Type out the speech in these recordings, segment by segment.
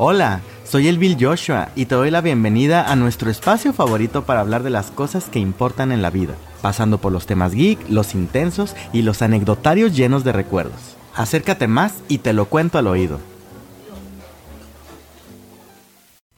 Hola, soy el Bill Joshua y te doy la bienvenida a nuestro espacio favorito para hablar de las cosas que importan en la vida, pasando por los temas geek, los intensos y los anecdotarios llenos de recuerdos. Acércate más y te lo cuento al oído.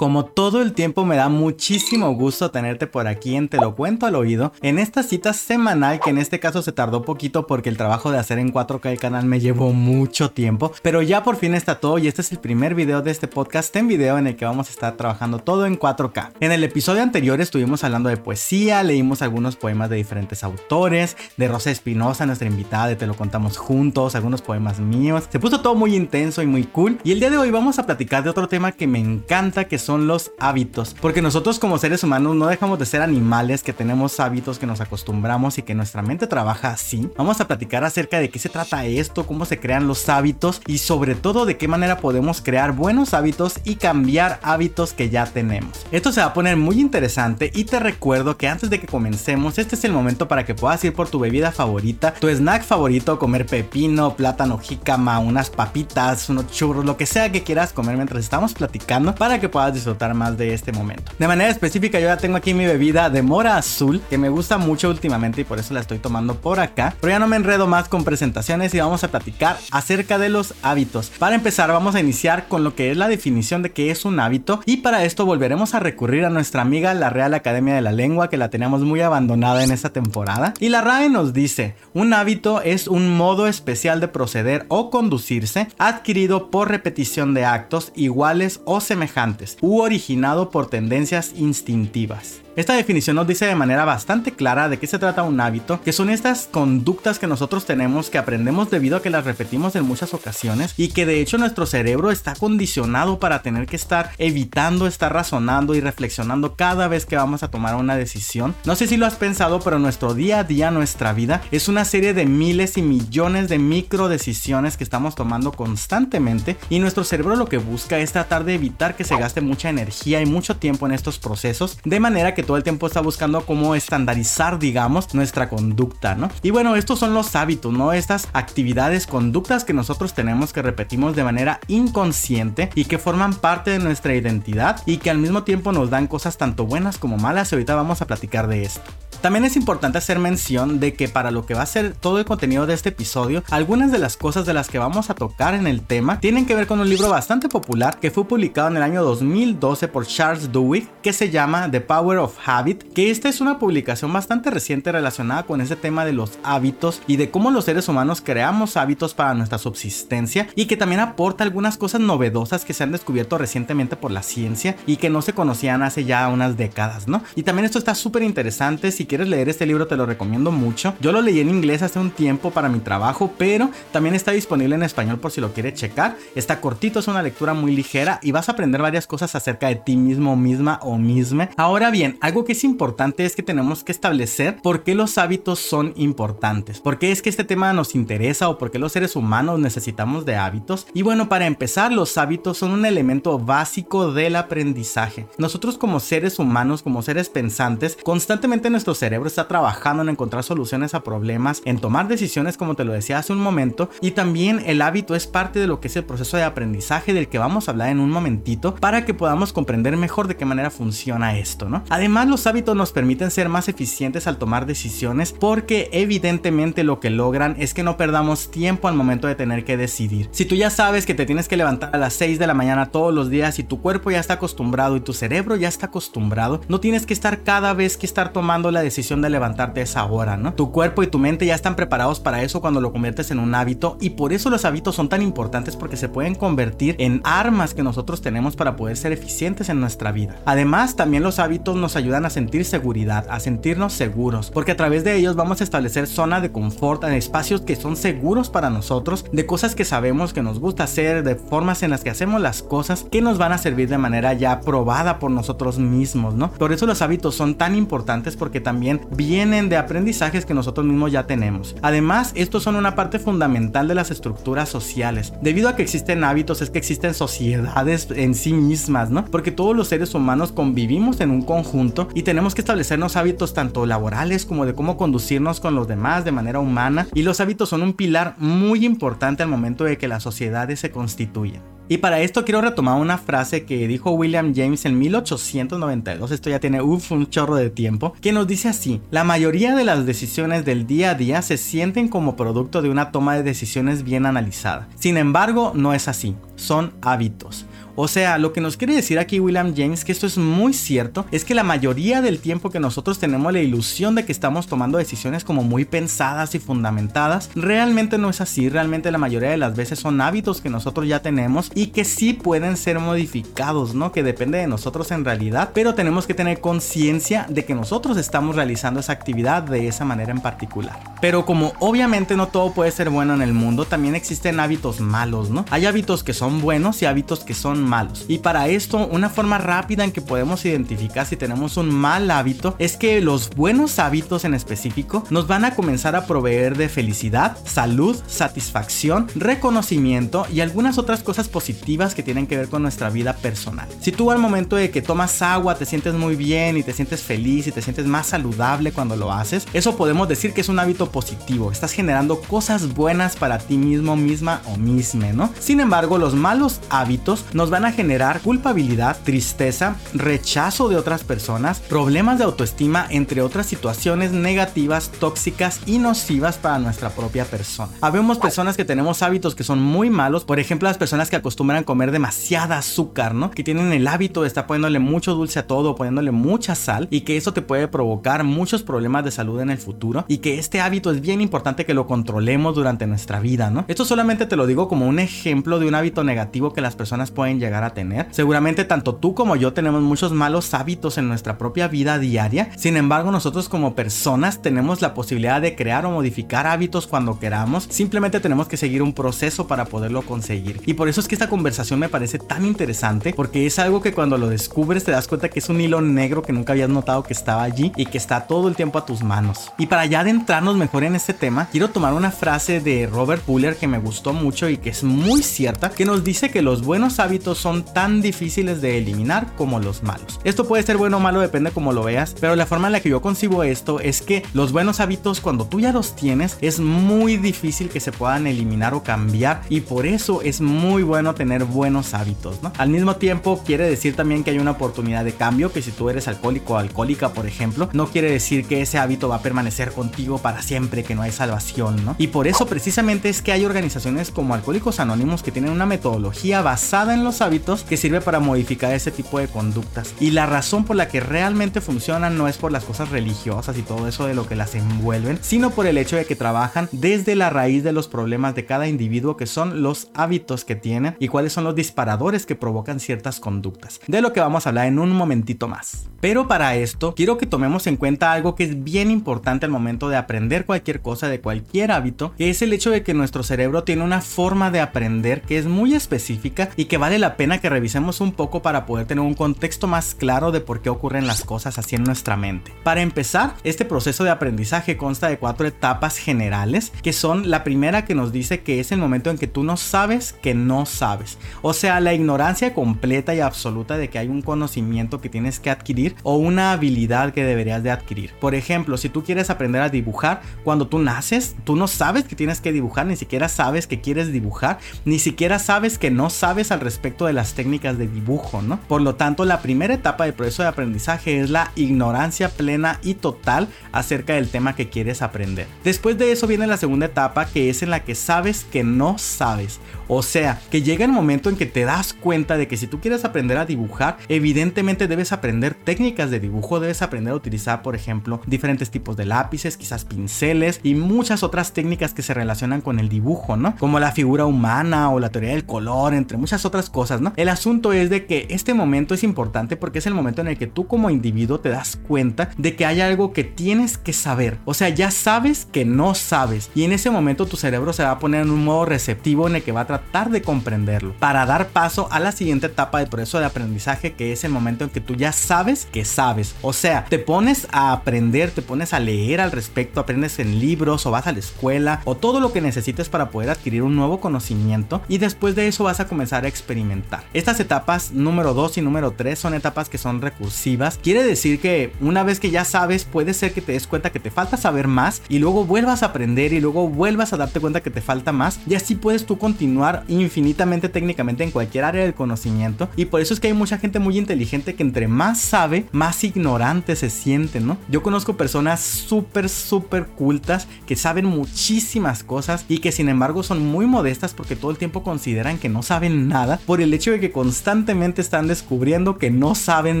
Como todo el tiempo me da muchísimo gusto tenerte por aquí en Te lo cuento al oído, en esta cita semanal que en este caso se tardó poquito porque el trabajo de hacer en 4K el canal me llevó mucho tiempo, pero ya por fin está todo y este es el primer video de este podcast en video en el que vamos a estar trabajando todo en 4K. En el episodio anterior estuvimos hablando de poesía, leímos algunos poemas de diferentes autores, de Rosa Espinosa, nuestra invitada de Te lo contamos juntos, algunos poemas míos. Se puso todo muy intenso y muy cool y el día de hoy vamos a platicar de otro tema que me encanta que son son los hábitos. Porque nosotros como seres humanos no dejamos de ser animales que tenemos hábitos que nos acostumbramos y que nuestra mente trabaja así. Vamos a platicar acerca de qué se trata esto, cómo se crean los hábitos y sobre todo de qué manera podemos crear buenos hábitos y cambiar hábitos que ya tenemos. Esto se va a poner muy interesante y te recuerdo que antes de que comencemos, este es el momento para que puedas ir por tu bebida favorita, tu snack favorito, comer pepino, plátano, jícama, unas papitas, unos churros, lo que sea que quieras comer mientras estamos platicando para que puedas disfrutar más de este momento. De manera específica yo ya tengo aquí mi bebida de mora azul que me gusta mucho últimamente y por eso la estoy tomando por acá. Pero ya no me enredo más con presentaciones y vamos a platicar acerca de los hábitos. Para empezar vamos a iniciar con lo que es la definición de qué es un hábito y para esto volveremos a recurrir a nuestra amiga la Real Academia de la Lengua que la teníamos muy abandonada en esta temporada. Y la RAE nos dice, un hábito es un modo especial de proceder o conducirse adquirido por repetición de actos iguales o semejantes originado por tendencias instintivas. Esta definición nos dice de manera bastante clara de qué se trata un hábito, que son estas conductas que nosotros tenemos que aprendemos debido a que las repetimos en muchas ocasiones y que de hecho nuestro cerebro está condicionado para tener que estar evitando estar razonando y reflexionando cada vez que vamos a tomar una decisión. No sé si lo has pensado, pero nuestro día a día, nuestra vida, es una serie de miles y millones de micro decisiones que estamos tomando constantemente y nuestro cerebro lo que busca es tratar de evitar que se gaste mucha energía y mucho tiempo en estos procesos, de manera que todo el tiempo está buscando cómo estandarizar, digamos, nuestra conducta, ¿no? Y bueno, estos son los hábitos, ¿no? Estas actividades, conductas que nosotros tenemos que repetimos de manera inconsciente y que forman parte de nuestra identidad y que al mismo tiempo nos dan cosas tanto buenas como malas y ahorita vamos a platicar de esto. También es importante hacer mención de que para lo que va a ser todo el contenido de este episodio, algunas de las cosas de las que vamos a tocar en el tema tienen que ver con un libro bastante popular que fue publicado en el año 2012 por Charles Duhigg que se llama The Power of Habit, que esta es una publicación bastante reciente relacionada con ese tema de los hábitos y de cómo los seres humanos creamos hábitos para nuestra subsistencia y que también aporta algunas cosas novedosas que se han descubierto recientemente por la ciencia y que no se conocían hace ya unas décadas, ¿no? Y también esto está súper interesante, si quieres leer este libro te lo recomiendo mucho. Yo lo leí en inglés hace un tiempo para mi trabajo, pero también está disponible en español por si lo quieres checar. Está cortito, es una lectura muy ligera y vas a aprender varias cosas acerca de ti mismo, misma o misma. Ahora bien, algo que es importante es que tenemos que establecer por qué los hábitos son importantes, por qué es que este tema nos interesa o por qué los seres humanos necesitamos de hábitos. Y bueno, para empezar, los hábitos son un elemento básico del aprendizaje. Nosotros como seres humanos, como seres pensantes, constantemente nuestro cerebro está trabajando en encontrar soluciones a problemas, en tomar decisiones como te lo decía hace un momento, y también el hábito es parte de lo que es el proceso de aprendizaje del que vamos a hablar en un momentito para que podamos comprender mejor de qué manera funciona esto, ¿no? Además, los hábitos nos permiten ser más eficientes al tomar decisiones porque evidentemente lo que logran es que no perdamos tiempo al momento de tener que decidir. Si tú ya sabes que te tienes que levantar a las 6 de la mañana todos los días y tu cuerpo ya está acostumbrado y tu cerebro ya está acostumbrado, no tienes que estar cada vez que estar tomando la decisión de levantarte a esa hora, ¿no? Tu cuerpo y tu mente ya están preparados para eso cuando lo conviertes en un hábito y por eso los hábitos son tan importantes porque se pueden convertir en armas que nosotros tenemos para poder ser eficientes en nuestra vida. Además, también los hábitos nos ayudan a sentir seguridad, a sentirnos seguros, porque a través de ellos vamos a establecer zona de confort en espacios que son seguros para nosotros, de cosas que sabemos que nos gusta hacer, de formas en las que hacemos las cosas que nos van a servir de manera ya probada por nosotros mismos, ¿no? Por eso los hábitos son tan importantes porque también también vienen de aprendizajes que nosotros mismos ya tenemos. Además, estos son una parte fundamental de las estructuras sociales. Debido a que existen hábitos, es que existen sociedades en sí mismas, ¿no? Porque todos los seres humanos convivimos en un conjunto y tenemos que establecernos hábitos tanto laborales como de cómo conducirnos con los demás de manera humana. Y los hábitos son un pilar muy importante al momento de que las sociedades se constituyen. Y para esto quiero retomar una frase que dijo William James en 1892, esto ya tiene un chorro de tiempo, que nos dice así, la mayoría de las decisiones del día a día se sienten como producto de una toma de decisiones bien analizada. Sin embargo, no es así, son hábitos. O sea, lo que nos quiere decir aquí William James, que esto es muy cierto, es que la mayoría del tiempo que nosotros tenemos la ilusión de que estamos tomando decisiones como muy pensadas y fundamentadas, realmente no es así, realmente la mayoría de las veces son hábitos que nosotros ya tenemos y que sí pueden ser modificados, ¿no? Que depende de nosotros en realidad, pero tenemos que tener conciencia de que nosotros estamos realizando esa actividad de esa manera en particular. Pero como obviamente no todo puede ser bueno en el mundo, también existen hábitos malos, ¿no? Hay hábitos que son buenos y hábitos que son malos. Y para esto, una forma rápida en que podemos identificar si tenemos un mal hábito es que los buenos hábitos en específico nos van a comenzar a proveer de felicidad, salud, satisfacción, reconocimiento y algunas otras cosas positivas que tienen que ver con nuestra vida personal. Si tú al momento de que tomas agua te sientes muy bien y te sientes feliz y te sientes más saludable cuando lo haces, eso podemos decir que es un hábito positivo. Estás generando cosas buenas para ti mismo, misma o misma, ¿no? Sin embargo, los malos hábitos nos van a generar culpabilidad, tristeza, rechazo de otras personas, problemas de autoestima, entre otras situaciones negativas, tóxicas y nocivas para nuestra propia persona. Habemos personas que tenemos hábitos que son muy malos, por ejemplo las personas que acostumbran comer demasiada azúcar, ¿no? Que tienen el hábito de estar poniéndole mucho dulce a todo, poniéndole mucha sal y que eso te puede provocar muchos problemas de salud en el futuro y que este hábito es bien importante que lo controlemos durante nuestra vida, ¿no? Esto solamente te lo digo como un ejemplo de un hábito negativo que las personas pueden llegar a tener. Seguramente tanto tú como yo tenemos muchos malos hábitos en nuestra propia vida diaria. Sin embargo, nosotros como personas tenemos la posibilidad de crear o modificar hábitos cuando queramos. Simplemente tenemos que seguir un proceso para poderlo conseguir. Y por eso es que esta conversación me parece tan interesante porque es algo que cuando lo descubres te das cuenta que es un hilo negro que nunca habías notado que estaba allí y que está todo el tiempo a tus manos. Y para ya adentrarnos mejor en este tema, quiero tomar una frase de Robert Puller que me gustó mucho y que es muy cierta, que nos dice que los buenos hábitos son tan difíciles de eliminar como los malos. Esto puede ser bueno o malo, depende como lo veas, pero la forma en la que yo concibo esto es que los buenos hábitos cuando tú ya los tienes es muy difícil que se puedan eliminar o cambiar y por eso es muy bueno tener buenos hábitos, ¿no? Al mismo tiempo quiere decir también que hay una oportunidad de cambio, que si tú eres alcohólico o alcohólica, por ejemplo, no quiere decir que ese hábito va a permanecer contigo para siempre, que no hay salvación, ¿no? Y por eso precisamente es que hay organizaciones como Alcohólicos Anónimos que tienen una metodología basada en los hábitos que sirve para modificar ese tipo de conductas. Y la razón por la que realmente funcionan no es por las cosas religiosas y todo eso de lo que las envuelven, sino por el hecho de que trabajan desde la raíz de los problemas de cada individuo que son los hábitos que tienen y cuáles son los disparadores que provocan ciertas conductas. De lo que vamos a hablar en un momentito más. Pero para esto quiero que tomemos en cuenta algo que es bien importante al momento de aprender cualquier cosa de cualquier hábito, que es el hecho de que nuestro cerebro tiene una forma de aprender que es muy específica y que vale la pena que revisemos un poco para poder tener un contexto más claro de por qué ocurren las cosas así en nuestra mente. Para empezar, este proceso de aprendizaje consta de cuatro etapas generales, que son la primera que nos dice que es el momento en que tú no sabes que no sabes. O sea, la ignorancia completa y absoluta de que hay un conocimiento que tienes que adquirir o una habilidad que deberías de adquirir. Por ejemplo, si tú quieres aprender a dibujar, cuando tú naces, tú no sabes que tienes que dibujar, ni siquiera sabes que quieres dibujar, ni siquiera sabes que no sabes al respecto de la las técnicas de dibujo, ¿no? Por lo tanto, la primera etapa del proceso de aprendizaje es la ignorancia plena y total acerca del tema que quieres aprender. Después de eso viene la segunda etapa que es en la que sabes que no sabes. O sea, que llega el momento en que te das cuenta de que si tú quieres aprender a dibujar, evidentemente debes aprender técnicas de dibujo, debes aprender a utilizar, por ejemplo, diferentes tipos de lápices, quizás pinceles y muchas otras técnicas que se relacionan con el dibujo, ¿no? Como la figura humana o la teoría del color, entre muchas otras cosas, ¿no? El asunto es de que este momento es importante porque es el momento en el que tú como individuo te das cuenta de que hay algo que tienes que saber. O sea, ya sabes que no sabes. Y en ese momento tu cerebro se va a poner en un modo receptivo en el que va a tratar tratar de comprenderlo, para dar paso a la siguiente etapa del proceso de aprendizaje que es el momento en que tú ya sabes que sabes. O sea, te pones a aprender, te pones a leer al respecto, aprendes en libros o vas a la escuela o todo lo que necesites para poder adquirir un nuevo conocimiento y después de eso vas a comenzar a experimentar. Estas etapas número 2 y número 3 son etapas que son recursivas. Quiere decir que una vez que ya sabes, puede ser que te des cuenta que te falta saber más y luego vuelvas a aprender y luego vuelvas a darte cuenta que te falta más y así puedes tú continuar infinitamente técnicamente en cualquier área del conocimiento y por eso es que hay mucha gente muy inteligente que entre más sabe, más ignorante se siente, ¿no? Yo conozco personas súper, súper cultas que saben muchísimas cosas y que sin embargo son muy modestas porque todo el tiempo consideran que no saben nada por el hecho de que constantemente están descubriendo que no saben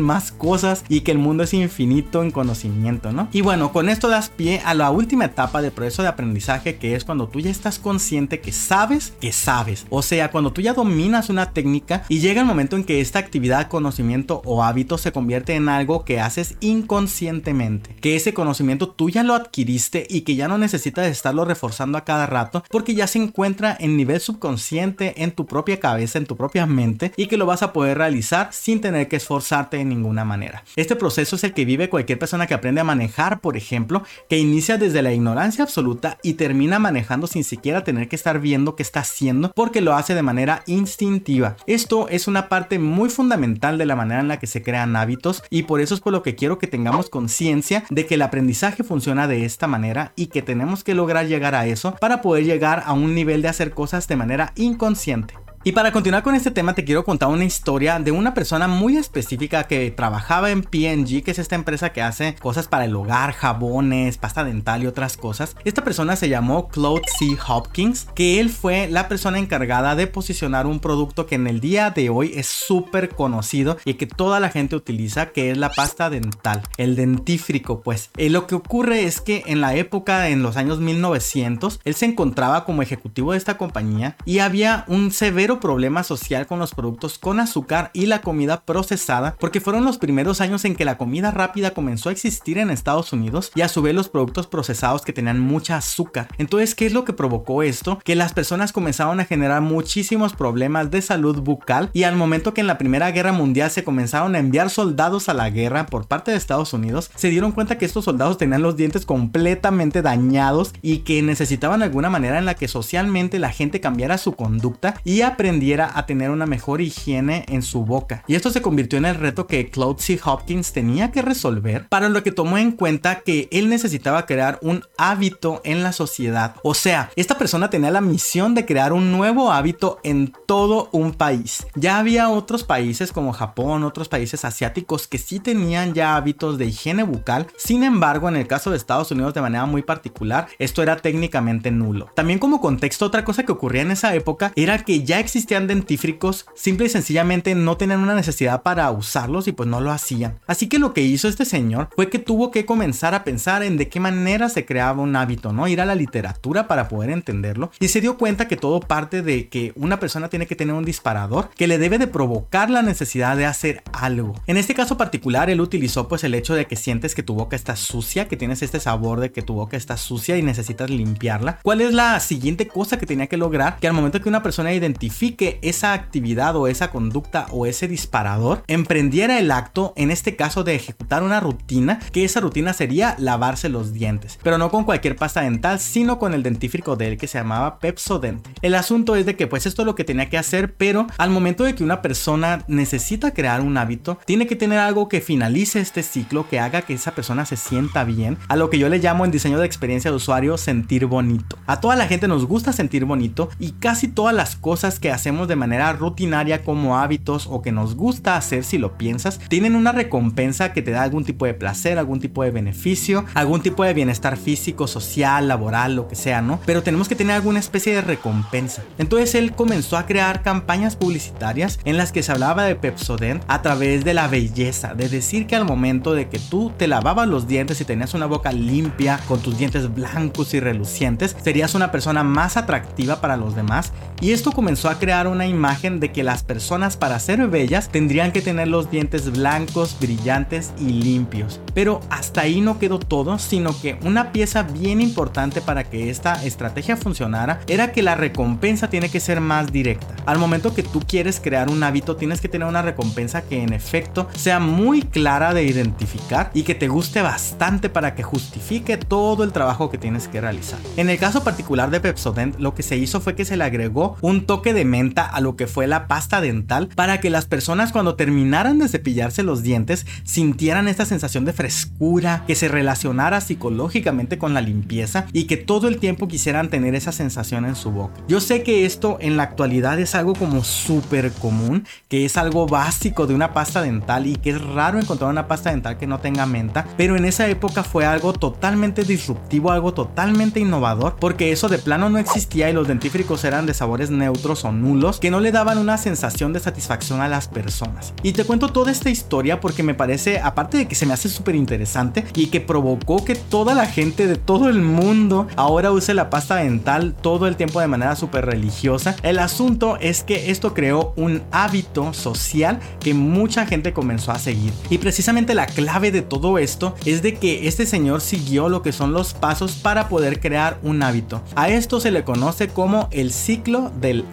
más cosas y que el mundo es infinito en conocimiento, ¿no? Y bueno, con esto das pie a la última etapa del proceso de aprendizaje que es cuando tú ya estás consciente que sabes que sabes. O sea, cuando tú ya dominas una técnica y llega el momento en que esta actividad, conocimiento o hábito se convierte en algo que haces inconscientemente. Que ese conocimiento tú ya lo adquiriste y que ya no necesitas estarlo reforzando a cada rato porque ya se encuentra en nivel subconsciente en tu propia cabeza, en tu propia mente y que lo vas a poder realizar sin tener que esforzarte de ninguna manera. Este proceso es el que vive cualquier persona que aprende a manejar, por ejemplo, que inicia desde la ignorancia absoluta y termina manejando sin siquiera tener que estar viendo qué está haciendo porque lo hace de manera instintiva. Esto es una parte muy fundamental de la manera en la que se crean hábitos y por eso es por lo que quiero que tengamos conciencia de que el aprendizaje funciona de esta manera y que tenemos que lograr llegar a eso para poder llegar a un nivel de hacer cosas de manera inconsciente. Y para continuar con este tema te quiero contar una historia de una persona muy específica que trabajaba en PNG, que es esta empresa que hace cosas para el hogar, jabones, pasta dental y otras cosas. Esta persona se llamó Claude C. Hopkins, que él fue la persona encargada de posicionar un producto que en el día de hoy es súper conocido y que toda la gente utiliza, que es la pasta dental, el dentífrico pues. Eh, lo que ocurre es que en la época, en los años 1900, él se encontraba como ejecutivo de esta compañía y había un severo problema social con los productos con azúcar y la comida procesada, porque fueron los primeros años en que la comida rápida comenzó a existir en Estados Unidos y a su vez los productos procesados que tenían mucha azúcar. Entonces, ¿qué es lo que provocó esto? Que las personas comenzaron a generar muchísimos problemas de salud bucal y al momento que en la Primera Guerra Mundial se comenzaron a enviar soldados a la guerra por parte de Estados Unidos, se dieron cuenta que estos soldados tenían los dientes completamente dañados y que necesitaban alguna manera en la que socialmente la gente cambiara su conducta y a aprendiera a tener una mejor higiene en su boca. Y esto se convirtió en el reto que Claude C. Hopkins tenía que resolver, para lo que tomó en cuenta que él necesitaba crear un hábito en la sociedad. O sea, esta persona tenía la misión de crear un nuevo hábito en todo un país. Ya había otros países como Japón, otros países asiáticos que sí tenían ya hábitos de higiene bucal. Sin embargo, en el caso de Estados Unidos de manera muy particular, esto era técnicamente nulo. También como contexto, otra cosa que ocurría en esa época era que ya existían dentífricos, simple y sencillamente no tenían una necesidad para usarlos y pues no lo hacían. Así que lo que hizo este señor fue que tuvo que comenzar a pensar en de qué manera se creaba un hábito, ¿no? Ir a la literatura para poder entenderlo y se dio cuenta que todo parte de que una persona tiene que tener un disparador que le debe de provocar la necesidad de hacer algo. En este caso particular él utilizó pues el hecho de que sientes que tu boca está sucia, que tienes este sabor de que tu boca está sucia y necesitas limpiarla. ¿Cuál es la siguiente cosa que tenía que lograr? Que al momento que una persona identifica que esa actividad o esa conducta o ese disparador emprendiera el acto, en este caso de ejecutar una rutina, que esa rutina sería lavarse los dientes, pero no con cualquier pasta dental, sino con el dentífrico de él que se llamaba Pepsodent. El asunto es de que pues esto es lo que tenía que hacer, pero al momento de que una persona necesita crear un hábito, tiene que tener algo que finalice este ciclo, que haga que esa persona se sienta bien, a lo que yo le llamo en diseño de experiencia de usuario sentir bonito. A toda la gente nos gusta sentir bonito y casi todas las cosas que hacemos de manera rutinaria como hábitos o que nos gusta hacer si lo piensas, tienen una recompensa que te da algún tipo de placer, algún tipo de beneficio, algún tipo de bienestar físico, social, laboral, lo que sea, ¿no? Pero tenemos que tener alguna especie de recompensa. Entonces él comenzó a crear campañas publicitarias en las que se hablaba de Pepsodent a través de la belleza, de decir que al momento de que tú te lavabas los dientes y tenías una boca limpia, con tus dientes blancos y relucientes, serías una persona más atractiva para los demás. Y esto comenzó a crear una imagen de que las personas para ser bellas tendrían que tener los dientes blancos, brillantes y limpios. Pero hasta ahí no quedó todo, sino que una pieza bien importante para que esta estrategia funcionara era que la recompensa tiene que ser más directa. Al momento que tú quieres crear un hábito, tienes que tener una recompensa que en efecto sea muy clara de identificar y que te guste bastante para que justifique todo el trabajo que tienes que realizar. En el caso particular de Pepsodent, lo que se hizo fue que se le agregó un toque de menta a lo que fue la pasta dental para que las personas cuando terminaran de cepillarse los dientes sintieran esta sensación de frescura, que se relacionara psicológicamente con la limpieza y que todo el tiempo quisieran tener esa sensación en su boca. Yo sé que esto en la actualidad es algo como súper común, que es algo básico de una pasta dental y que es raro encontrar una pasta dental que no tenga menta, pero en esa época fue algo totalmente disruptivo, algo totalmente innovador, porque eso de plano no existía y los dentífricos eran de sabores neutros o nulos que no le daban una sensación de satisfacción a las personas. Y te cuento toda esta historia porque me parece, aparte de que se me hace súper interesante y que provocó que toda la gente de todo el mundo ahora use la pasta dental todo el tiempo de manera súper religiosa, el asunto es que esto creó un hábito social que mucha gente comenzó a seguir. Y precisamente la clave de todo esto es de que este señor siguió lo que son los pasos para poder crear un hábito. A esto se le conoce como el ciclo del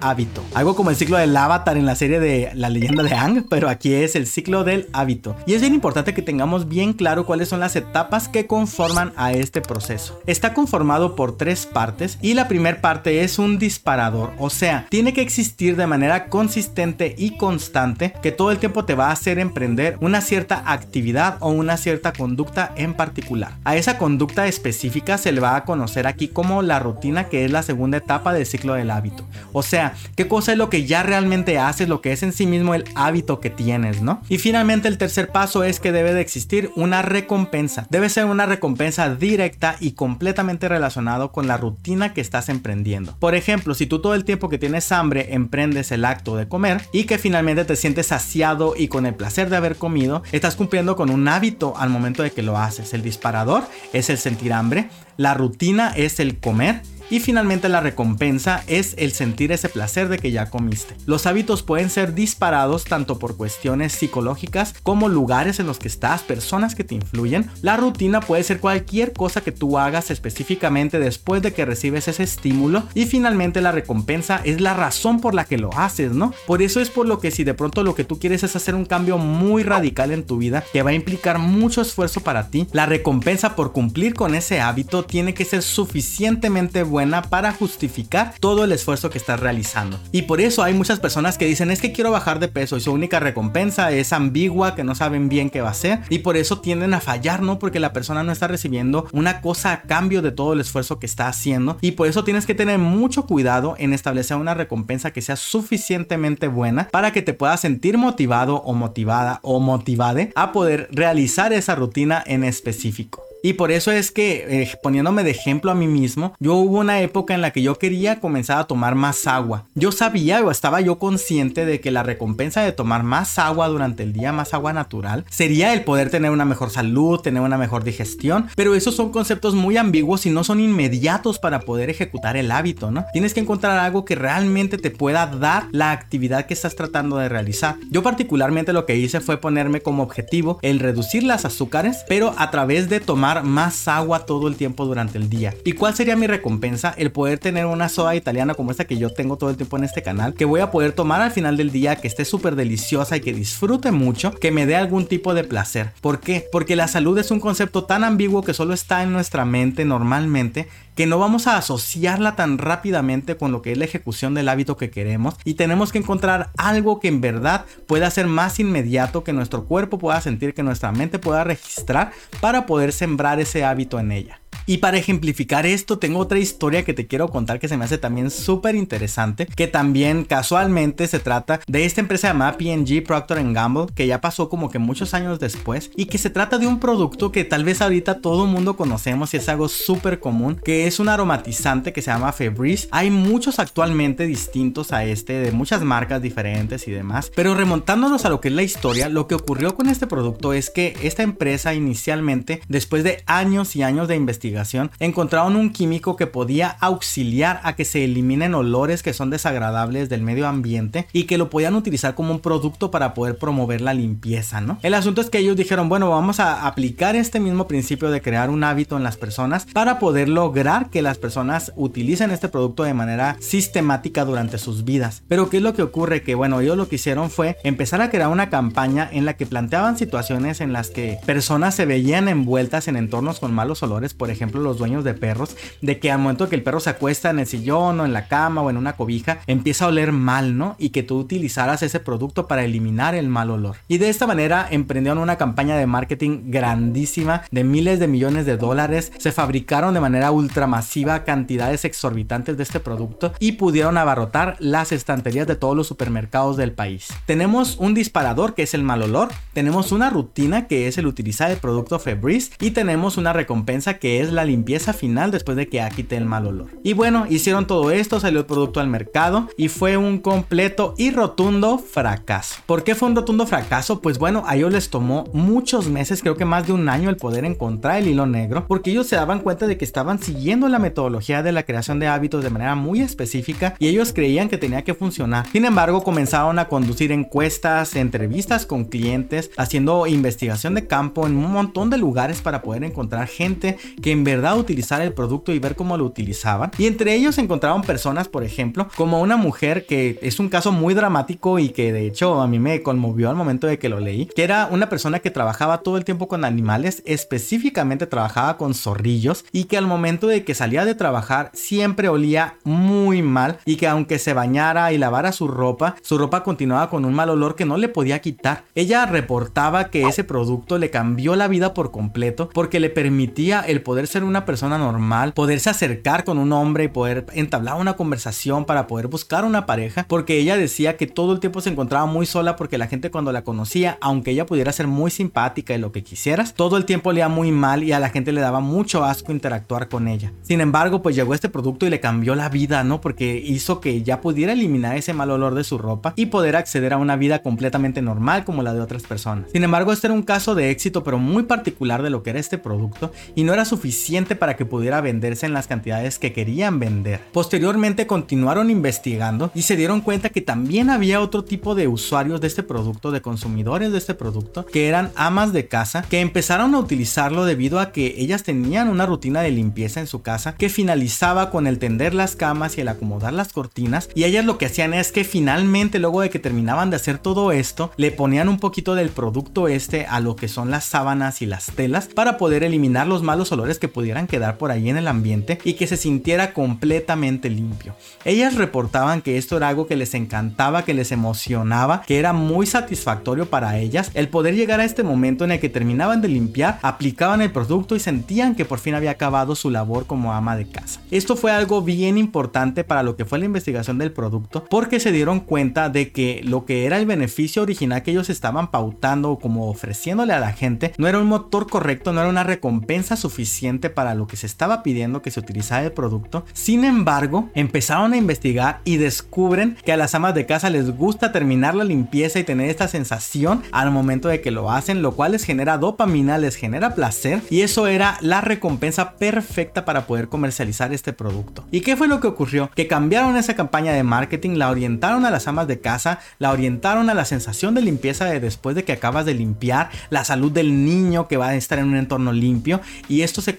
Algo como el ciclo del avatar en la serie de la leyenda de Ang, pero aquí es el ciclo del hábito. Y es bien importante que tengamos bien claro cuáles son las etapas que conforman a este proceso. Está conformado por tres partes y la primera parte es un disparador, o sea, tiene que existir de manera consistente y constante que todo el tiempo te va a hacer emprender una cierta actividad o una cierta conducta en particular. A esa conducta específica se le va a conocer aquí como la rutina que es la segunda etapa del ciclo del hábito. O sea, qué cosa es lo que ya realmente haces, lo que es en sí mismo el hábito que tienes, ¿no? Y finalmente el tercer paso es que debe de existir una recompensa. Debe ser una recompensa directa y completamente relacionado con la rutina que estás emprendiendo. Por ejemplo, si tú todo el tiempo que tienes hambre emprendes el acto de comer y que finalmente te sientes saciado y con el placer de haber comido, estás cumpliendo con un hábito al momento de que lo haces. El disparador es el sentir hambre, la rutina es el comer y finalmente la recompensa es el sentir ese placer de que ya comiste. Los hábitos pueden ser disparados tanto por cuestiones psicológicas como lugares en los que estás, personas que te influyen. La rutina puede ser cualquier cosa que tú hagas específicamente después de que recibes ese estímulo. Y finalmente la recompensa es la razón por la que lo haces, ¿no? Por eso es por lo que si de pronto lo que tú quieres es hacer un cambio muy radical en tu vida que va a implicar mucho esfuerzo para ti, la recompensa por cumplir con ese hábito tiene que ser suficientemente buena buena para justificar todo el esfuerzo que estás realizando. Y por eso hay muchas personas que dicen es que quiero bajar de peso y su única recompensa es ambigua, que no saben bien qué va a ser y por eso tienden a fallar, ¿no? Porque la persona no está recibiendo una cosa a cambio de todo el esfuerzo que está haciendo y por eso tienes que tener mucho cuidado en establecer una recompensa que sea suficientemente buena para que te puedas sentir motivado o motivada o motivade a poder realizar esa rutina en específico. Y por eso es que, eh, poniéndome de ejemplo a mí mismo, yo hubo una época en la que yo quería comenzar a tomar más agua. Yo sabía o estaba yo consciente de que la recompensa de tomar más agua durante el día, más agua natural, sería el poder tener una mejor salud, tener una mejor digestión. Pero esos son conceptos muy ambiguos y no son inmediatos para poder ejecutar el hábito, ¿no? Tienes que encontrar algo que realmente te pueda dar la actividad que estás tratando de realizar. Yo particularmente lo que hice fue ponerme como objetivo el reducir las azúcares, pero a través de tomar más agua todo el tiempo durante el día. ¿Y cuál sería mi recompensa? El poder tener una soda italiana como esta que yo tengo todo el tiempo en este canal, que voy a poder tomar al final del día, que esté súper deliciosa y que disfrute mucho, que me dé algún tipo de placer. ¿Por qué? Porque la salud es un concepto tan ambiguo que solo está en nuestra mente normalmente que no vamos a asociarla tan rápidamente con lo que es la ejecución del hábito que queremos y tenemos que encontrar algo que en verdad pueda ser más inmediato, que nuestro cuerpo pueda sentir, que nuestra mente pueda registrar para poder sembrar ese hábito en ella. Y para ejemplificar esto, tengo otra historia que te quiero contar que se me hace también súper interesante, que también casualmente se trata de esta empresa llamada PNG Procter Gamble, que ya pasó como que muchos años después, y que se trata de un producto que tal vez ahorita todo el mundo conocemos y es algo súper común, que es un aromatizante que se llama Febreze. Hay muchos actualmente distintos a este, de muchas marcas diferentes y demás, pero remontándonos a lo que es la historia, lo que ocurrió con este producto es que esta empresa inicialmente, después de años y años de investigación, encontraron un químico que podía auxiliar a que se eliminen olores que son desagradables del medio ambiente y que lo podían utilizar como un producto para poder promover la limpieza, ¿no? El asunto es que ellos dijeron, bueno, vamos a aplicar este mismo principio de crear un hábito en las personas para poder lograr que las personas utilicen este producto de manera sistemática durante sus vidas. Pero ¿qué es lo que ocurre? Que bueno, ellos lo que hicieron fue empezar a crear una campaña en la que planteaban situaciones en las que personas se veían envueltas en entornos con malos olores, por ejemplo los dueños de perros, de que al momento que el perro se acuesta en el sillón o en la cama o en una cobija, empieza a oler mal, ¿no? Y que tú utilizaras ese producto para eliminar el mal olor. Y de esta manera emprendieron una campaña de marketing grandísima de miles de millones de dólares, se fabricaron de manera ultramasiva cantidades exorbitantes de este producto y pudieron abarrotar las estanterías de todos los supermercados del país. Tenemos un disparador que es el mal olor, tenemos una rutina que es el utilizar el producto Febreze y tenemos una recompensa que es limpieza final después de que ha quite el mal olor. Y bueno, hicieron todo esto, salió el producto al mercado y fue un completo y rotundo fracaso. ¿Por qué fue un rotundo fracaso? Pues bueno, a ellos les tomó muchos meses, creo que más de un año el poder encontrar el hilo negro, porque ellos se daban cuenta de que estaban siguiendo la metodología de la creación de hábitos de manera muy específica y ellos creían que tenía que funcionar. Sin embargo, comenzaron a conducir encuestas, entrevistas con clientes, haciendo investigación de campo en un montón de lugares para poder encontrar gente que verdad utilizara el producto y ver cómo lo utilizaban. Y entre ellos encontraron personas, por ejemplo, como una mujer que es un caso muy dramático y que de hecho a mí me conmovió al momento de que lo leí, que era una persona que trabajaba todo el tiempo con animales, específicamente trabajaba con zorrillos y que al momento de que salía de trabajar siempre olía muy mal y que aunque se bañara y lavara su ropa, su ropa continuaba con un mal olor que no le podía quitar. Ella reportaba que ese producto le cambió la vida por completo porque le permitía el poder ser una persona normal, poderse acercar con un hombre y poder entablar una conversación para poder buscar una pareja, porque ella decía que todo el tiempo se encontraba muy sola porque la gente cuando la conocía, aunque ella pudiera ser muy simpática y lo que quisieras, todo el tiempo le muy mal y a la gente le daba mucho asco interactuar con ella. Sin embargo, pues llegó este producto y le cambió la vida, ¿no? Porque hizo que ya pudiera eliminar ese mal olor de su ropa y poder acceder a una vida completamente normal como la de otras personas. Sin embargo, este era un caso de éxito pero muy particular de lo que era este producto y no era suficiente para que pudiera venderse en las cantidades que querían vender. Posteriormente continuaron investigando y se dieron cuenta que también había otro tipo de usuarios de este producto, de consumidores de este producto, que eran amas de casa que empezaron a utilizarlo debido a que ellas tenían una rutina de limpieza en su casa que finalizaba con el tender las camas y el acomodar las cortinas y ellas lo que hacían es que finalmente luego de que terminaban de hacer todo esto le ponían un poquito del producto este a lo que son las sábanas y las telas para poder eliminar los malos olores que pudieran quedar por ahí en el ambiente y que se sintiera completamente limpio. Ellas reportaban que esto era algo que les encantaba, que les emocionaba, que era muy satisfactorio para ellas el poder llegar a este momento en el que terminaban de limpiar, aplicaban el producto y sentían que por fin había acabado su labor como ama de casa. Esto fue algo bien importante para lo que fue la investigación del producto porque se dieron cuenta de que lo que era el beneficio original que ellos estaban pautando como ofreciéndole a la gente no era un motor correcto, no era una recompensa suficiente para lo que se estaba pidiendo que se utilizara el producto. Sin embargo, empezaron a investigar y descubren que a las amas de casa les gusta terminar la limpieza y tener esta sensación al momento de que lo hacen, lo cual les genera dopamina, les genera placer y eso era la recompensa perfecta para poder comercializar este producto. ¿Y qué fue lo que ocurrió? Que cambiaron esa campaña de marketing, la orientaron a las amas de casa, la orientaron a la sensación de limpieza de después de que acabas de limpiar, la salud del niño que va a estar en un entorno limpio y esto se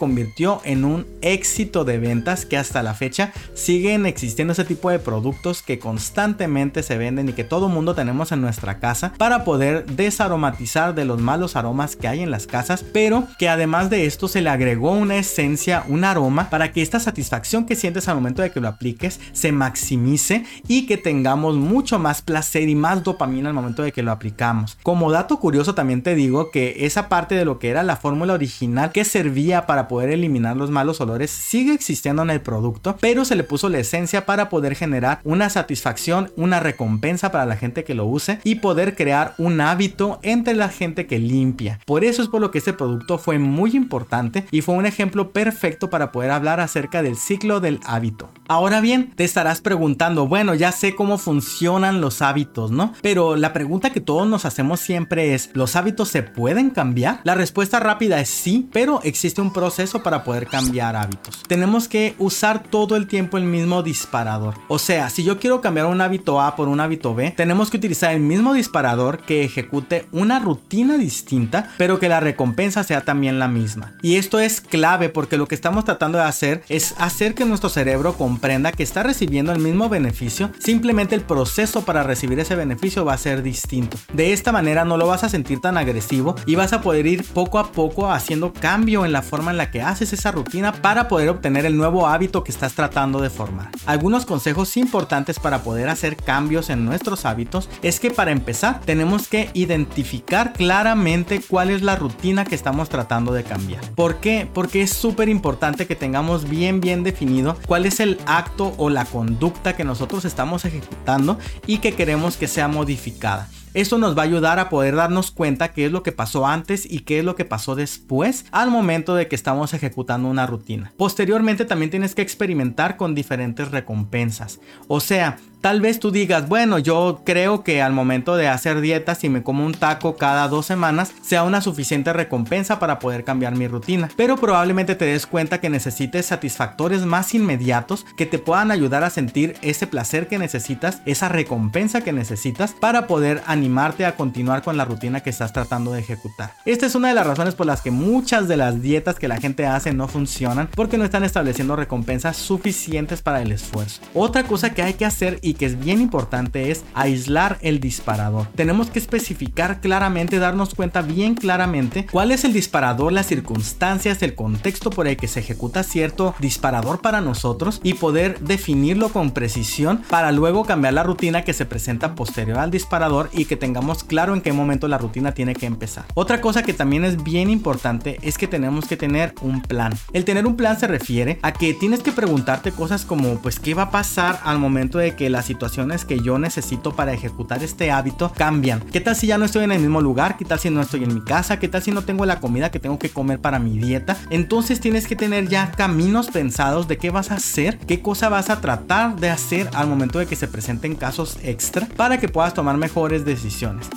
en un éxito de ventas que hasta la fecha siguen existiendo ese tipo de productos que constantemente se venden y que todo mundo tenemos en nuestra casa para poder desaromatizar de los malos aromas que hay en las casas, pero que además de esto se le agregó una esencia, un aroma para que esta satisfacción que sientes al momento de que lo apliques se maximice y que tengamos mucho más placer y más dopamina al momento de que lo aplicamos. Como dato curioso también te digo que esa parte de lo que era la fórmula original que servía para poder eliminar los malos olores sigue existiendo en el producto, pero se le puso la esencia para poder generar una satisfacción, una recompensa para la gente que lo use y poder crear un hábito entre la gente que limpia. Por eso es por lo que este producto fue muy importante y fue un ejemplo perfecto para poder hablar acerca del ciclo del hábito. Ahora bien, te estarás preguntando, bueno, ya sé cómo funcionan los hábitos, ¿no? Pero la pregunta que todos nos hacemos siempre es, ¿los hábitos se pueden cambiar? La respuesta rápida es sí, pero existe un proceso proceso para poder cambiar hábitos. Tenemos que usar todo el tiempo el mismo disparador. O sea, si yo quiero cambiar un hábito A por un hábito B, tenemos que utilizar el mismo disparador que ejecute una rutina distinta, pero que la recompensa sea también la misma. Y esto es clave porque lo que estamos tratando de hacer es hacer que nuestro cerebro comprenda que está recibiendo el mismo beneficio, simplemente el proceso para recibir ese beneficio va a ser distinto. De esta manera no lo vas a sentir tan agresivo y vas a poder ir poco a poco haciendo cambio en la forma en la que haces esa rutina para poder obtener el nuevo hábito que estás tratando de formar. Algunos consejos importantes para poder hacer cambios en nuestros hábitos es que para empezar tenemos que identificar claramente cuál es la rutina que estamos tratando de cambiar. ¿Por qué? Porque es súper importante que tengamos bien bien definido cuál es el acto o la conducta que nosotros estamos ejecutando y que queremos que sea modificada. Esto nos va a ayudar a poder darnos cuenta qué es lo que pasó antes y qué es lo que pasó después al momento de que estamos ejecutando una rutina. Posteriormente también tienes que experimentar con diferentes recompensas. O sea, Tal vez tú digas, bueno, yo creo que al momento de hacer dieta, si me como un taco cada dos semanas, sea una suficiente recompensa para poder cambiar mi rutina. Pero probablemente te des cuenta que necesites satisfactores más inmediatos que te puedan ayudar a sentir ese placer que necesitas, esa recompensa que necesitas para poder animarte a continuar con la rutina que estás tratando de ejecutar. Esta es una de las razones por las que muchas de las dietas que la gente hace no funcionan porque no están estableciendo recompensas suficientes para el esfuerzo. Otra cosa que hay que hacer y que es bien importante es aislar el disparador. Tenemos que especificar claramente, darnos cuenta bien claramente cuál es el disparador, las circunstancias, el contexto por el que se ejecuta cierto disparador para nosotros y poder definirlo con precisión para luego cambiar la rutina que se presenta posterior al disparador y que tengamos claro en qué momento la rutina tiene que empezar. Otra cosa que también es bien importante es que tenemos que tener un plan. El tener un plan se refiere a que tienes que preguntarte cosas como pues qué va a pasar al momento de que la las situaciones que yo necesito para ejecutar este hábito cambian. ¿Qué tal si ya no estoy en el mismo lugar? ¿Qué tal si no estoy en mi casa? ¿Qué tal si no tengo la comida que tengo que comer para mi dieta? Entonces tienes que tener ya caminos pensados de qué vas a hacer, qué cosa vas a tratar de hacer al momento de que se presenten casos extra para que puedas tomar mejores decisiones.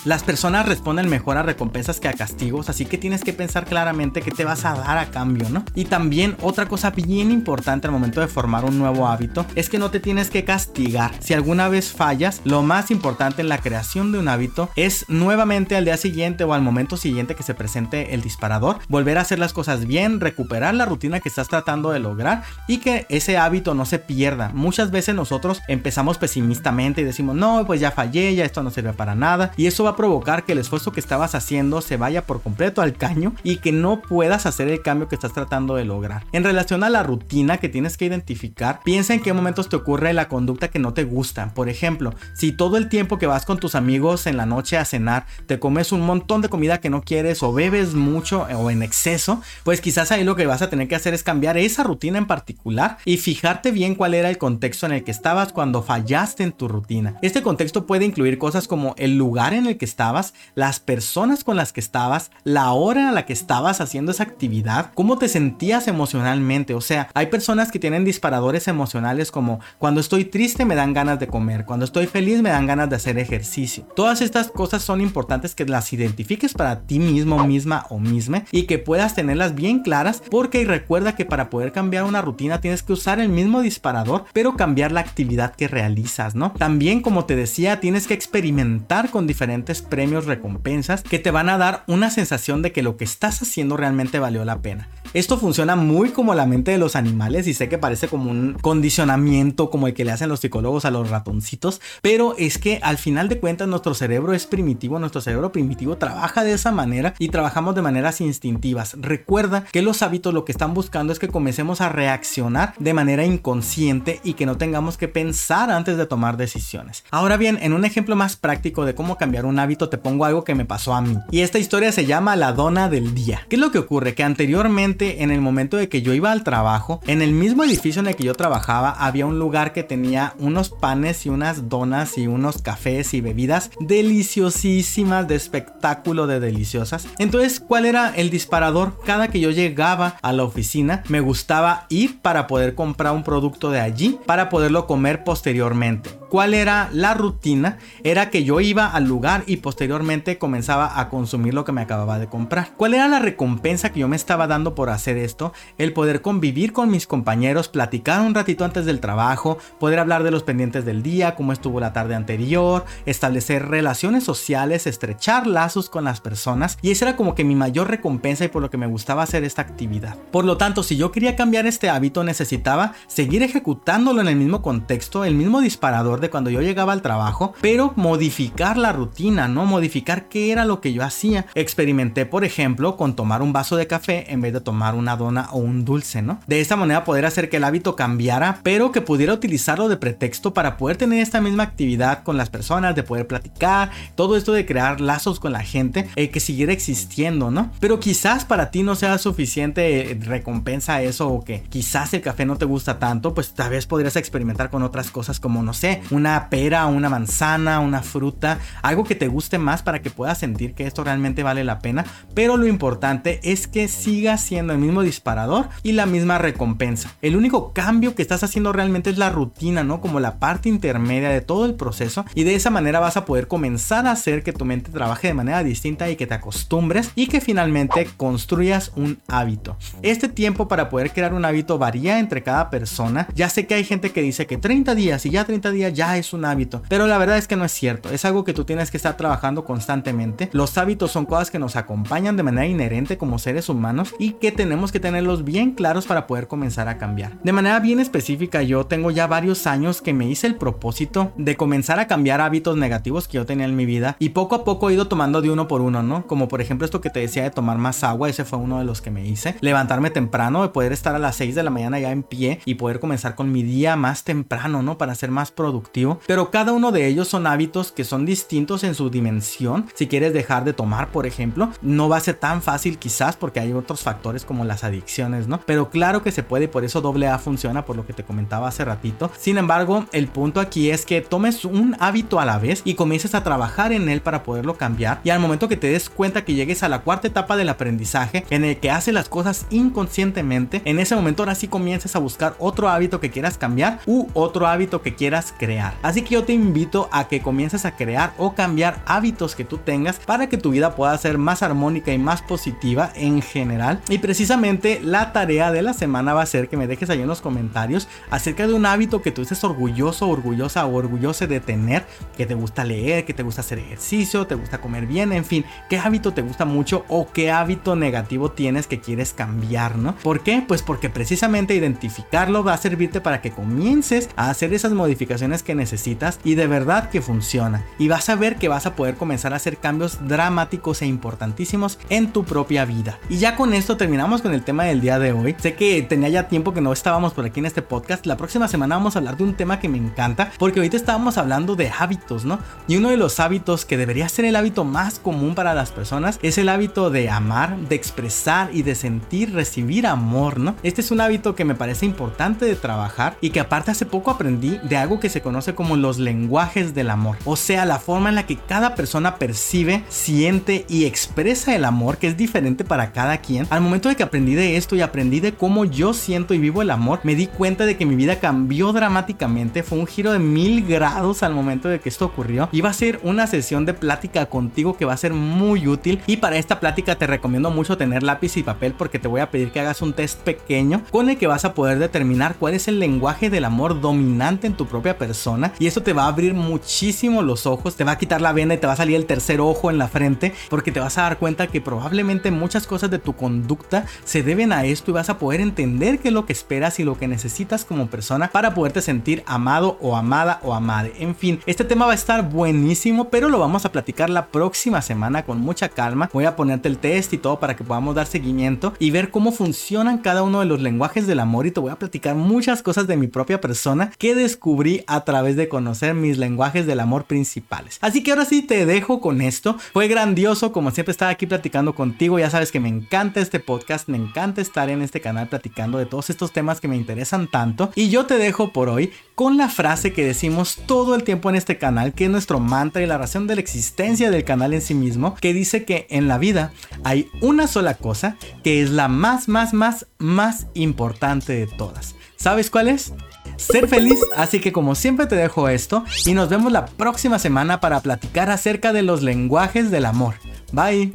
Las personas responden mejor a recompensas que a castigos, así que tienes que pensar claramente qué te vas a dar a cambio, ¿no? Y también otra cosa bien importante al momento de formar un nuevo hábito es que no te tienes que castigar. Si alguna vez fallas, lo más importante en la creación de un hábito es nuevamente al día siguiente o al momento siguiente que se presente el disparador, volver a hacer las cosas bien, recuperar la rutina que estás tratando de lograr y que ese hábito no se pierda. Muchas veces nosotros empezamos pesimistamente y decimos, no, pues ya fallé, ya esto no sirve para nada y eso va a provocar que el esfuerzo que estabas haciendo se vaya por completo al caño y que no puedas hacer el cambio que estás tratando de lograr. En relación a la rutina que tienes que identificar, piensa en qué momentos te ocurre la conducta que no te gusta por ejemplo, si todo el tiempo que vas con tus amigos en la noche a cenar te comes un montón de comida que no quieres o bebes mucho o en exceso, pues quizás ahí lo que vas a tener que hacer es cambiar esa rutina en particular y fijarte bien cuál era el contexto en el que estabas cuando fallaste en tu rutina. Este contexto puede incluir cosas como el lugar en el que estabas, las personas con las que estabas, la hora a la que estabas haciendo esa actividad, cómo te sentías emocionalmente. O sea, hay personas que tienen disparadores emocionales como cuando estoy triste me dan ganas de comer, cuando estoy feliz me dan ganas de hacer ejercicio. Todas estas cosas son importantes que las identifiques para ti mismo, misma o misma y que puedas tenerlas bien claras porque recuerda que para poder cambiar una rutina tienes que usar el mismo disparador pero cambiar la actividad que realizas, ¿no? También como te decía tienes que experimentar con diferentes premios, recompensas que te van a dar una sensación de que lo que estás haciendo realmente valió la pena. Esto funciona muy como la mente de los animales y sé que parece como un condicionamiento como el que le hacen los psicólogos a los ratoncitos, pero es que al final de cuentas nuestro cerebro es primitivo, nuestro cerebro primitivo trabaja de esa manera y trabajamos de maneras instintivas. Recuerda que los hábitos lo que están buscando es que comencemos a reaccionar de manera inconsciente y que no tengamos que pensar antes de tomar decisiones. Ahora bien, en un ejemplo más práctico de cómo cambiar un hábito te pongo algo que me pasó a mí. Y esta historia se llama la dona del día. ¿Qué es lo que ocurre? Que anteriormente en el momento de que yo iba al trabajo, en el mismo edificio en el que yo trabajaba, había un lugar que tenía unos panes y unas donas y unos cafés y bebidas deliciosísimas, de espectáculo de deliciosas. Entonces, ¿cuál era el disparador? Cada que yo llegaba a la oficina, me gustaba ir para poder comprar un producto de allí, para poderlo comer posteriormente. ¿Cuál era la rutina? Era que yo iba al lugar y posteriormente comenzaba a consumir lo que me acababa de comprar. ¿Cuál era la recompensa que yo me estaba dando por hacer esto? El poder convivir con mis compañeros, platicar un ratito antes del trabajo, poder hablar de los pendientes del día, cómo estuvo la tarde anterior, establecer relaciones sociales, estrechar lazos con las personas y esa era como que mi mayor recompensa y por lo que me gustaba hacer esta actividad. Por lo tanto, si yo quería cambiar este hábito necesitaba seguir ejecutándolo en el mismo contexto, el mismo disparador de cuando yo llegaba al trabajo, pero modificar la rutina, ¿no? Modificar qué era lo que yo hacía. Experimenté, por ejemplo, con tomar un vaso de café en vez de tomar una dona o un dulce, ¿no? De esta manera poder hacer que el hábito cambiara, pero que pudiera utilizarlo de pretexto para poder tener esta misma actividad con las personas, de poder platicar, todo esto de crear lazos con la gente, eh, que siguiera existiendo, ¿no? Pero quizás para ti no sea suficiente eh, recompensa eso o que quizás el café no te gusta tanto, pues tal vez podrías experimentar con otras cosas como, no sé, una pera, una manzana, una fruta, algo que te guste más para que puedas sentir que esto realmente vale la pena. Pero lo importante es que siga siendo el mismo disparador y la misma recompensa. El único cambio que estás haciendo realmente es la rutina, ¿no? Como la parte intermedia de todo el proceso y de esa manera vas a poder comenzar a hacer que tu mente trabaje de manera distinta y que te acostumbres y que finalmente construyas un hábito. Este tiempo para poder crear un hábito varía entre cada persona. Ya sé que hay gente que dice que 30 días y ya 30 días ya es un hábito, pero la verdad es que no es cierto. Es algo que tú tienes que estar trabajando constantemente. Los hábitos son cosas que nos acompañan de manera inherente como seres humanos y que tenemos que tenerlos bien claros para poder comenzar a cambiar. De manera bien específica, yo tengo ya varios años que me hice el propósito de comenzar a cambiar hábitos negativos que yo tenía en mi vida y poco a poco he ido tomando de uno por uno, ¿no? Como por ejemplo esto que te decía de tomar más agua, ese fue uno de los que me hice. Levantarme temprano, de poder estar a las 6 de la mañana ya en pie y poder comenzar con mi día más temprano, ¿no? Para ser más productivo. Pero cada uno de ellos son hábitos que son distintos en su dimensión. Si quieres dejar de tomar, por ejemplo, no va a ser tan fácil quizás porque hay otros factores como las adicciones, ¿no? Pero claro que se puede por eso doble A funciona por lo que te comentaba hace ratito. Sin embargo, el punto aquí es que tomes un hábito a la vez y comiences a trabajar en él para poderlo cambiar y al momento que te des cuenta que llegues a la cuarta etapa del aprendizaje en el que haces las cosas inconscientemente, en ese momento ahora sí comiences a buscar otro hábito que quieras cambiar u otro hábito que quieras crear. Así que yo te invito a que comiences a crear o cambiar hábitos que tú tengas para que tu vida pueda ser más armónica y más positiva en general. Y precisamente la tarea de la semana va a ser que me dejes ahí en los comentarios acerca de un hábito que tú estés orgulloso, orgullosa o orgulloso de tener, que te gusta leer, que te gusta hacer ejercicio, te gusta comer bien, en fin, qué hábito te gusta mucho o qué hábito negativo tienes que quieres cambiar, ¿no? ¿Por qué? Pues porque precisamente identificarlo va a servirte para que comiences a hacer esas modificaciones que necesitas y de verdad que funciona. Y vas a ver que vas a poder comenzar a hacer cambios dramáticos e importantísimos en tu propia vida. Y ya con esto terminamos con el tema del día de hoy. Sé que tenía ya tiempo que no estábamos por aquí en este podcast. La próxima semana vamos a hablar de un tema que me encanta porque ahorita estábamos hablando de hábitos, ¿no? Y uno de los hábitos que debería ser el hábito más común para las personas es el hábito de amar, de expresar y de sentir, recibir amor, ¿no? Este es un hábito que me parece importante de trabajar y que aparte hace poco aprendí de algo que se conoce como los lenguajes del amor. O sea, la forma en la que cada persona percibe, siente y expresa el amor que es diferente para cada quien. Al momento de que aprendí de esto y aprendí de cómo yo siento y vivo el amor, me di cuenta de que mi vida cambió dramáticamente. Fue un giro de mil grados al momento de que esto ocurrió. Iba a ser una sesión de plática contigo que va a ser muy útil. Y para esta plática te recomiendo mucho tener lápiz y papel porque te voy a pedir que hagas un test pequeño con el que vas a poder determinar cuál es el lenguaje del amor dominante en tu propia persona. Y eso te va a abrir muchísimo los ojos, te va a quitar la vena y te va a salir el tercer ojo en la frente porque te vas a dar cuenta que probablemente muchas cosas de tu conducta se deben a esto y vas a poder entender qué es lo que esperas y lo que necesitas como persona para poderte sentir amado o amada o amade. En fin, este tema va a estar buenísimo, pero lo vamos a platicar la próxima semana con mucha calma. Voy a ponerte el test y todo para que podamos dar seguimiento y ver cómo funcionan cada uno de los lenguajes del amor y te voy a platicar muchas cosas de mi propia persona que descubrí a través de conocer mis lenguajes del amor principales. Así que ahora sí te dejo con esto. Fue grandioso como siempre estar aquí platicando contigo. Ya sabes que me encanta este podcast, me encanta estar en este canal platicando de todos estos temas que me interesan tanto. Y yo te dejo por hoy con la frase que decimos todo el tiempo en este canal, que es nuestro mantra y la razón de la existencia del canal en sí mismo, que dice que en la vida hay una sola cosa que es la más, más, más, más importante de todas. ¿Sabes cuál es? Ser feliz, así que como siempre te dejo esto y nos vemos la próxima semana para platicar acerca de los lenguajes del amor. Bye.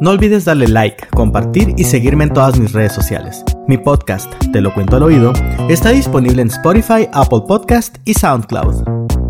No olvides darle like, compartir y seguirme en todas mis redes sociales. Mi podcast, Te lo cuento al oído, está disponible en Spotify, Apple Podcast y SoundCloud.